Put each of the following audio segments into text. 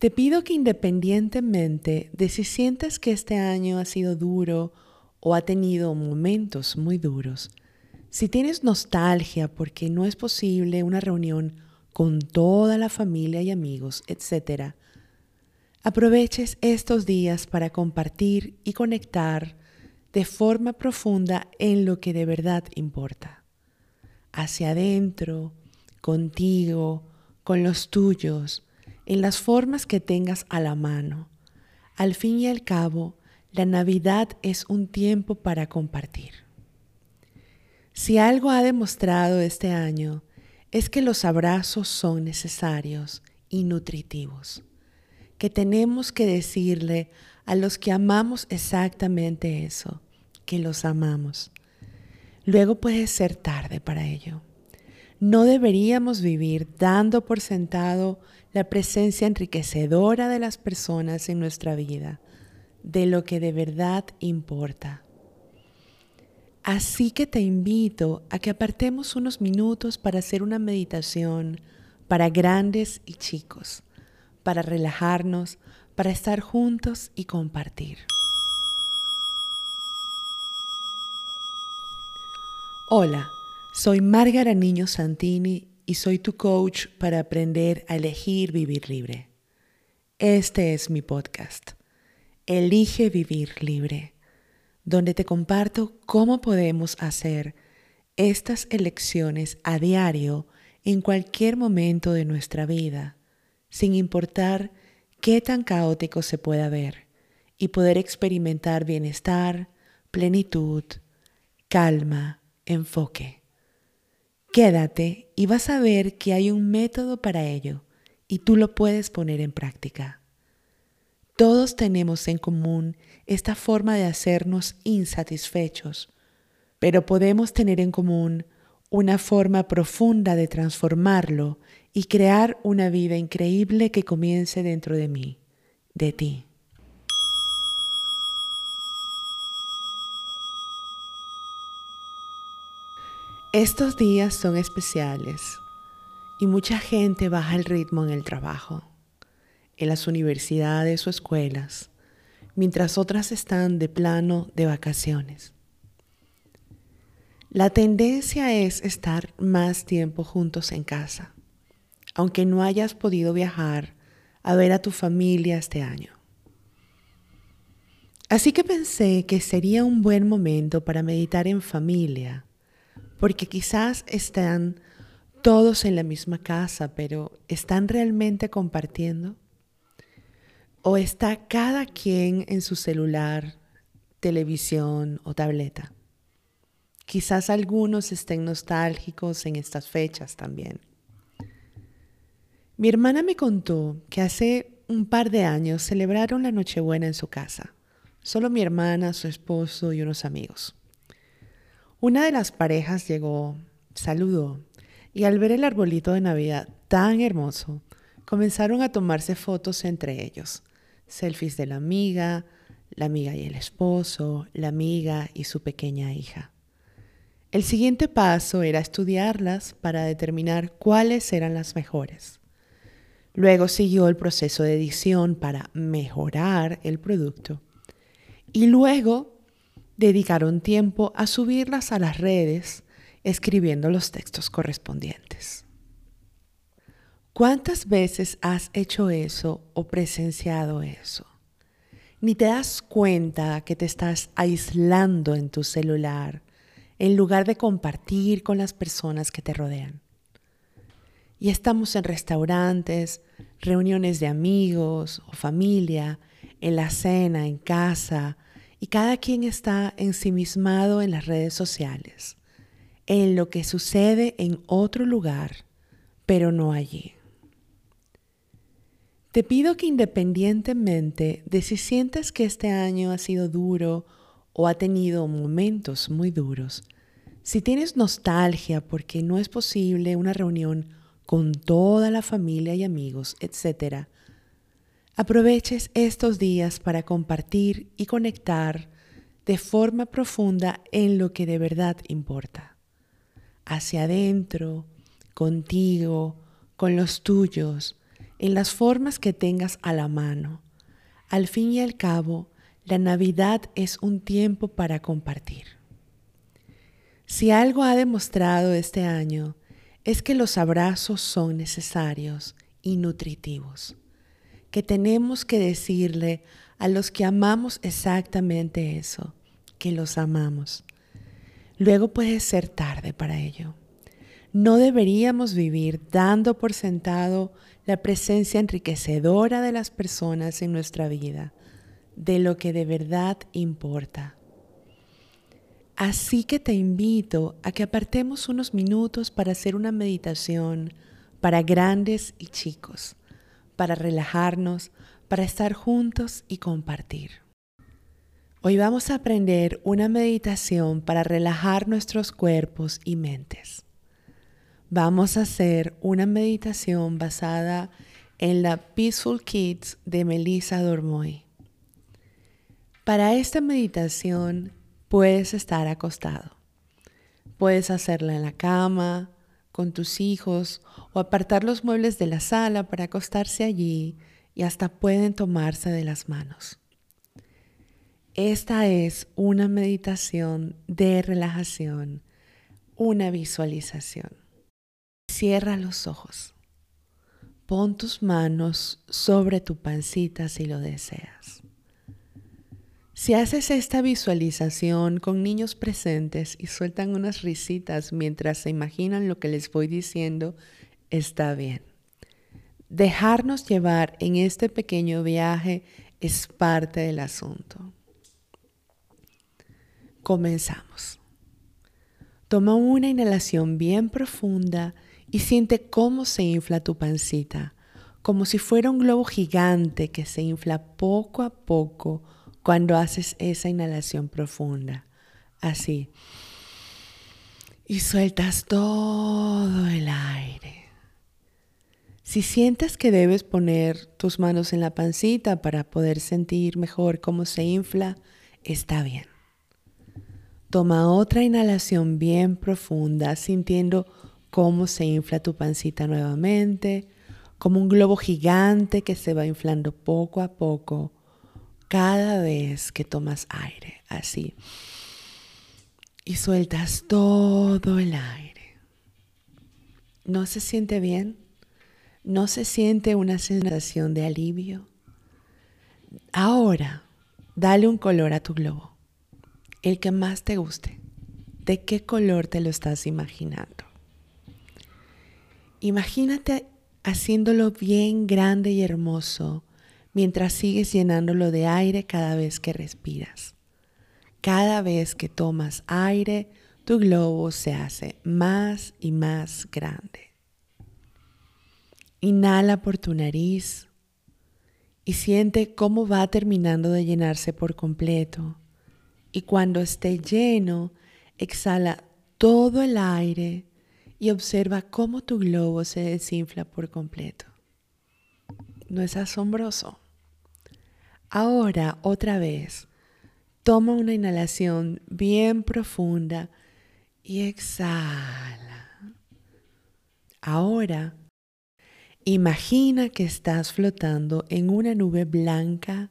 Te pido que independientemente de si sientes que este año ha sido duro o ha tenido momentos muy duros, si tienes nostalgia porque no es posible una reunión con toda la familia y amigos, etc., aproveches estos días para compartir y conectar de forma profunda en lo que de verdad importa. Hacia adentro, contigo, con los tuyos, en las formas que tengas a la mano. Al fin y al cabo, la Navidad es un tiempo para compartir. Si algo ha demostrado este año es que los abrazos son necesarios y nutritivos, que tenemos que decirle a los que amamos exactamente eso, que los amamos. Luego puede ser tarde para ello. No deberíamos vivir dando por sentado la presencia enriquecedora de las personas en nuestra vida, de lo que de verdad importa. Así que te invito a que apartemos unos minutos para hacer una meditación para grandes y chicos, para relajarnos, para estar juntos y compartir. Hola, soy Márgara Niño Santini y soy tu coach para aprender a elegir vivir libre. Este es mi podcast. Elige vivir libre donde te comparto cómo podemos hacer estas elecciones a diario en cualquier momento de nuestra vida, sin importar qué tan caótico se pueda ver, y poder experimentar bienestar, plenitud, calma, enfoque. Quédate y vas a ver que hay un método para ello y tú lo puedes poner en práctica. Todos tenemos en común esta forma de hacernos insatisfechos, pero podemos tener en común una forma profunda de transformarlo y crear una vida increíble que comience dentro de mí, de ti. Estos días son especiales y mucha gente baja el ritmo en el trabajo en las universidades o escuelas, mientras otras están de plano de vacaciones. La tendencia es estar más tiempo juntos en casa, aunque no hayas podido viajar a ver a tu familia este año. Así que pensé que sería un buen momento para meditar en familia, porque quizás están todos en la misma casa, pero ¿están realmente compartiendo? ¿O está cada quien en su celular, televisión o tableta? Quizás algunos estén nostálgicos en estas fechas también. Mi hermana me contó que hace un par de años celebraron la Nochebuena en su casa. Solo mi hermana, su esposo y unos amigos. Una de las parejas llegó, saludó y al ver el arbolito de Navidad tan hermoso, comenzaron a tomarse fotos entre ellos selfies de la amiga, la amiga y el esposo, la amiga y su pequeña hija. El siguiente paso era estudiarlas para determinar cuáles eran las mejores. Luego siguió el proceso de edición para mejorar el producto. Y luego dedicaron tiempo a subirlas a las redes escribiendo los textos correspondientes. ¿Cuántas veces has hecho eso o presenciado eso? Ni te das cuenta que te estás aislando en tu celular en lugar de compartir con las personas que te rodean. Y estamos en restaurantes, reuniones de amigos o familia, en la cena, en casa, y cada quien está ensimismado en las redes sociales, en lo que sucede en otro lugar, pero no allí. Te pido que independientemente de si sientes que este año ha sido duro o ha tenido momentos muy duros, si tienes nostalgia porque no es posible una reunión con toda la familia y amigos, etc., aproveches estos días para compartir y conectar de forma profunda en lo que de verdad importa. Hacia adentro, contigo, con los tuyos, en las formas que tengas a la mano. Al fin y al cabo, la Navidad es un tiempo para compartir. Si algo ha demostrado este año es que los abrazos son necesarios y nutritivos, que tenemos que decirle a los que amamos exactamente eso, que los amamos. Luego puede ser tarde para ello. No deberíamos vivir dando por sentado la presencia enriquecedora de las personas en nuestra vida, de lo que de verdad importa. Así que te invito a que apartemos unos minutos para hacer una meditación para grandes y chicos, para relajarnos, para estar juntos y compartir. Hoy vamos a aprender una meditación para relajar nuestros cuerpos y mentes. Vamos a hacer una meditación basada en la Peaceful Kids de Melissa Dormoy. Para esta meditación puedes estar acostado. Puedes hacerla en la cama, con tus hijos o apartar los muebles de la sala para acostarse allí y hasta pueden tomarse de las manos. Esta es una meditación de relajación, una visualización. Cierra los ojos. Pon tus manos sobre tu pancita si lo deseas. Si haces esta visualización con niños presentes y sueltan unas risitas mientras se imaginan lo que les voy diciendo, está bien. Dejarnos llevar en este pequeño viaje es parte del asunto. Comenzamos. Toma una inhalación bien profunda y siente cómo se infla tu pancita, como si fuera un globo gigante que se infla poco a poco cuando haces esa inhalación profunda. Así. Y sueltas todo el aire. Si sientes que debes poner tus manos en la pancita para poder sentir mejor cómo se infla, está bien. Toma otra inhalación bien profunda, sintiendo cómo se infla tu pancita nuevamente, como un globo gigante que se va inflando poco a poco cada vez que tomas aire, así. Y sueltas todo el aire. ¿No se siente bien? ¿No se siente una sensación de alivio? Ahora, dale un color a tu globo, el que más te guste. ¿De qué color te lo estás imaginando? Imagínate haciéndolo bien grande y hermoso mientras sigues llenándolo de aire cada vez que respiras. Cada vez que tomas aire, tu globo se hace más y más grande. Inhala por tu nariz y siente cómo va terminando de llenarse por completo. Y cuando esté lleno, exhala todo el aire y observa cómo tu globo se desinfla por completo. ¿No es asombroso? Ahora, otra vez, toma una inhalación bien profunda y exhala. Ahora, imagina que estás flotando en una nube blanca,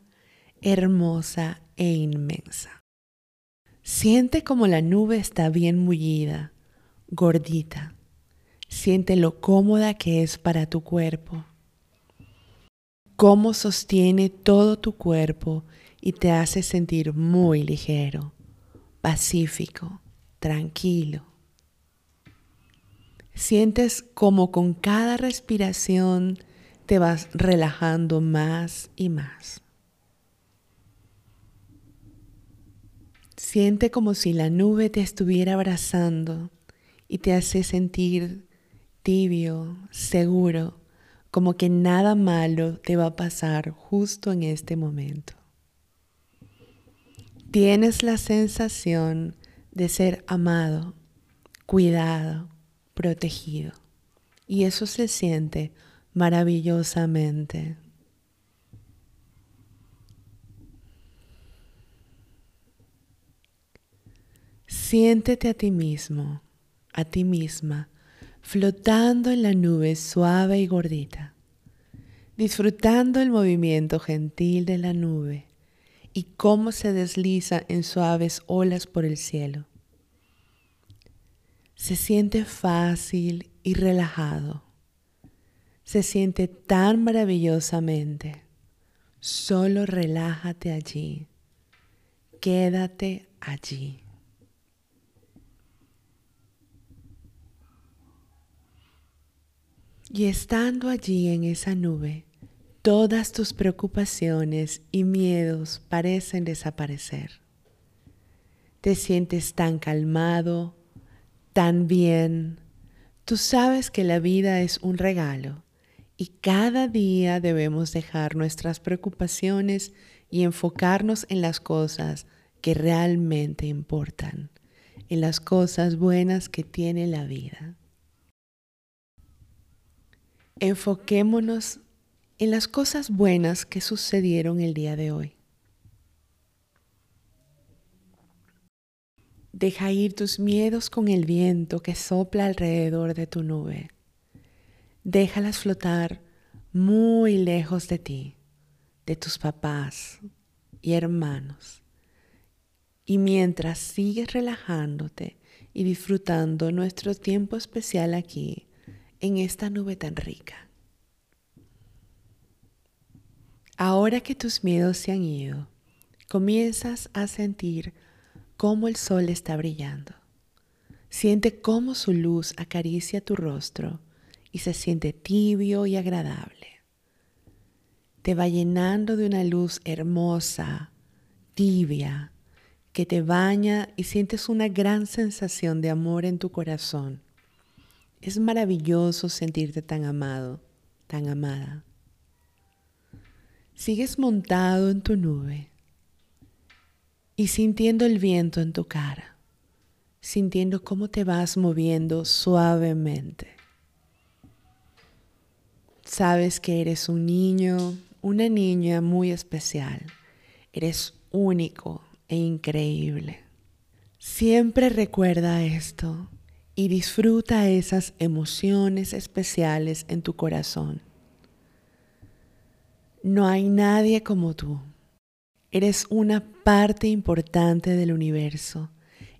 hermosa e inmensa. Siente como la nube está bien mullida, gordita. Siente lo cómoda que es para tu cuerpo cómo sostiene todo tu cuerpo y te hace sentir muy ligero, pacífico, tranquilo. Sientes como con cada respiración te vas relajando más y más. Siente como si la nube te estuviera abrazando y te hace sentir tibio, seguro, como que nada malo te va a pasar justo en este momento. Tienes la sensación de ser amado, cuidado, protegido. Y eso se siente maravillosamente. Siéntete a ti mismo, a ti misma, flotando en la nube suave y gordita. disfrutando el movimiento gentil de la nube y cómo se desliza en suaves olas por el cielo. Se siente fácil y relajado. Se siente tan maravillosamente. Solo relájate allí. Quédate allí. Y estando allí en esa nube, todas tus preocupaciones y miedos parecen desaparecer. Te sientes tan calmado, tan bien. Tú sabes que la vida es un regalo y cada día debemos dejar nuestras preocupaciones y enfocarnos en las cosas que realmente importan, en las cosas buenas que tiene la vida. Enfoquémonos en las cosas buenas que sucedieron el día de hoy. Deja ir tus miedos con el viento que sopla alrededor de tu nube. Déjalas flotar muy lejos de ti, de tus papás y hermanos. Y mientras sigues relajándote y disfrutando nuestro tiempo especial aquí, en esta nube tan rica. Ahora que tus miedos se han ido, comienzas a sentir cómo el sol está brillando. Siente cómo su luz acaricia tu rostro y se siente tibio y agradable. Te va llenando de una luz hermosa, tibia, que te baña y sientes una gran sensación de amor en tu corazón es maravilloso sentirte tan amado, tan amada. Sigues montado en tu nube y sintiendo el viento en tu cara, sintiendo cómo te vas moviendo suavemente. Sabes que eres un niño, una niña muy especial. Eres único e increíble. Siempre recuerda esto y disfruta esas emociones especiales en tu corazón. No hay nadie como tú. Eres una parte importante del universo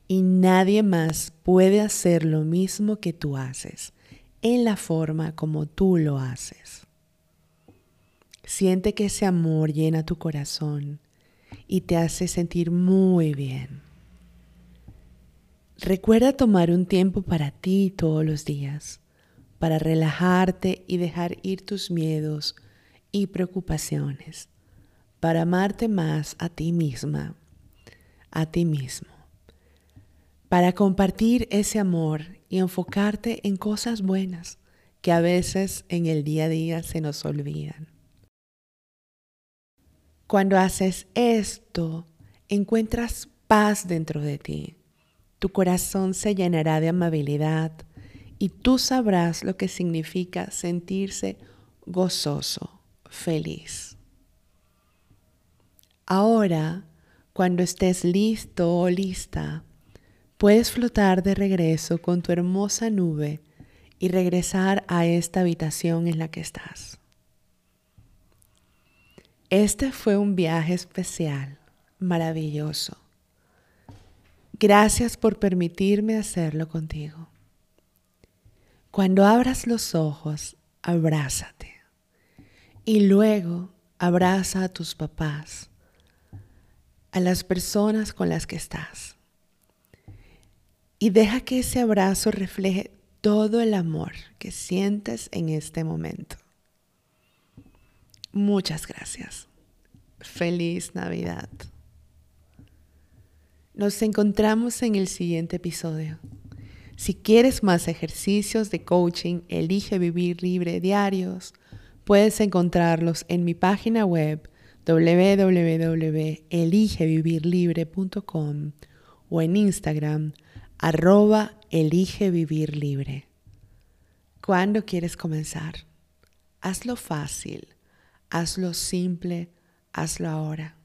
y nadie más puede hacer lo mismo que tú haces en la forma como tú lo haces. Siente que ese amor llena tu corazón y te hace sentir muy bien. Recuerda tomar un tiempo para ti todos los días, para relajarte y dejar ir tus miedos y preocupaciones, para amarte más a ti misma, a ti mismo, para compartir ese amor y enfocarte en cosas buenas que a veces en el día a día se nos olvidan. Cuando haces esto, encuentras paz dentro de ti tu corazón se llenará de amabilidad y tú sabrás lo que significa sentirse gozoso, feliz. Ahora, cuando estés listo o lista, puedes flotar de regreso con tu hermosa nube y regresar a esta habitación en la que estás. Este fue un viaje especial, maravilloso Gracias por permitirme hacerlo contigo. Cuando abras los ojos, abrázate. Y luego abraza a tus papás, a las personas con las que estás. Y deja que ese abrazo refleje todo el amor que sientes en este momento. Muchas gracias. Feliz Navidad. Nos encontramos en el siguiente episodio. Si quieres más ejercicios de coaching, elige vivir libre diarios. Puedes encontrarlos en mi página web www.eligevivirlibre.com o en Instagram arroba eligevivirlibre. ¿Cuándo quieres comenzar? Hazlo fácil, hazlo simple, hazlo ahora.